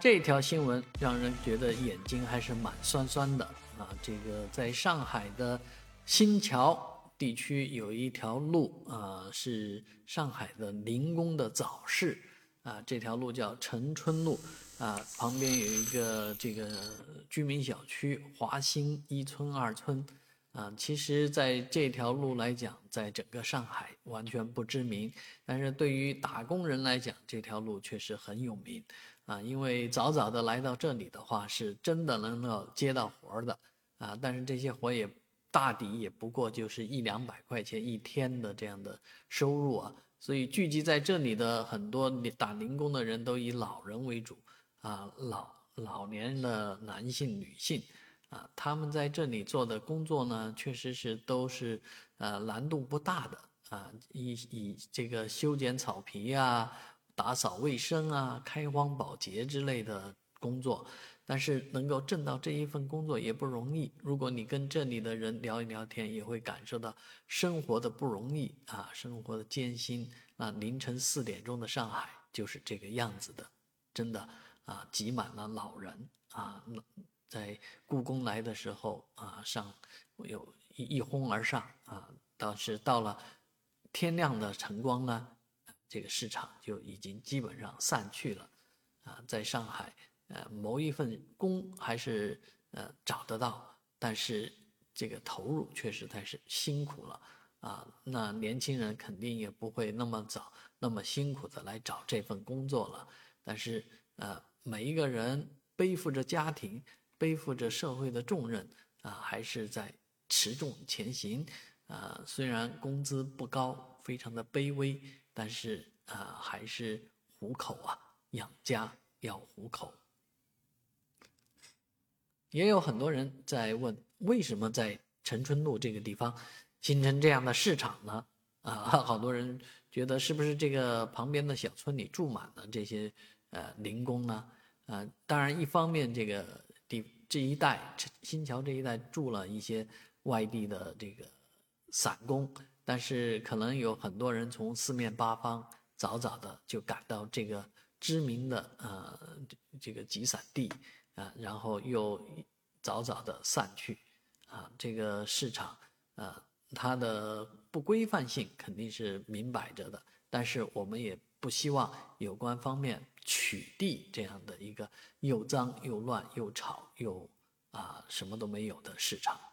这条新闻让人觉得眼睛还是蛮酸酸的。啊！这个在上海的新桥地区有一条路啊，是上海的临工的早市。啊，这条路叫陈春路。啊，旁边有一个这个居民小区华兴一村二村。啊。其实，在这条路来讲，在整个上海完全不知名，但是对于打工人来讲，这条路确实很有名。啊，因为早早的来到这里的话，是真的能够接到活的啊。但是这些活也大抵也不过就是一两百块钱一天的这样的收入啊。所以聚集在这里的很多打零工的人都以老人为主啊，老老年的男性、女性啊，他们在这里做的工作呢，确实是都是呃难度不大的啊，以以这个修剪草皮啊。打扫卫生啊，开荒保洁之类的工作，但是能够挣到这一份工作也不容易。如果你跟这里的人聊一聊天，也会感受到生活的不容易啊，生活的艰辛。那凌晨四点钟的上海就是这个样子的，真的啊，挤满了老人啊。在故宫来的时候啊，上有一一哄而上啊，倒是到了天亮的晨光呢。这个市场就已经基本上散去了，啊，在上海，呃，谋一份工还是呃找得到，但是这个投入确实太是辛苦了，啊，那年轻人肯定也不会那么早那么辛苦的来找这份工作了，但是呃，每一个人背负着家庭，背负着社会的重任，啊，还是在持重前行，啊，虽然工资不高，非常的卑微。但是啊，还是糊口啊，养家要糊口。也有很多人在问，为什么在陈春路这个地方形成这样的市场呢？啊，好多人觉得是不是这个旁边的小村里住满了这些呃零工呢？啊，当然，一方面这个这一带新桥这一带住了一些外地的这个散工。但是可能有很多人从四面八方早早的就赶到这个知名的呃这个集散地啊，然后又早早的散去啊，这个市场啊它的不规范性肯定是明摆着的，但是我们也不希望有关方面取缔这样的一个又脏又乱又吵又啊什么都没有的市场。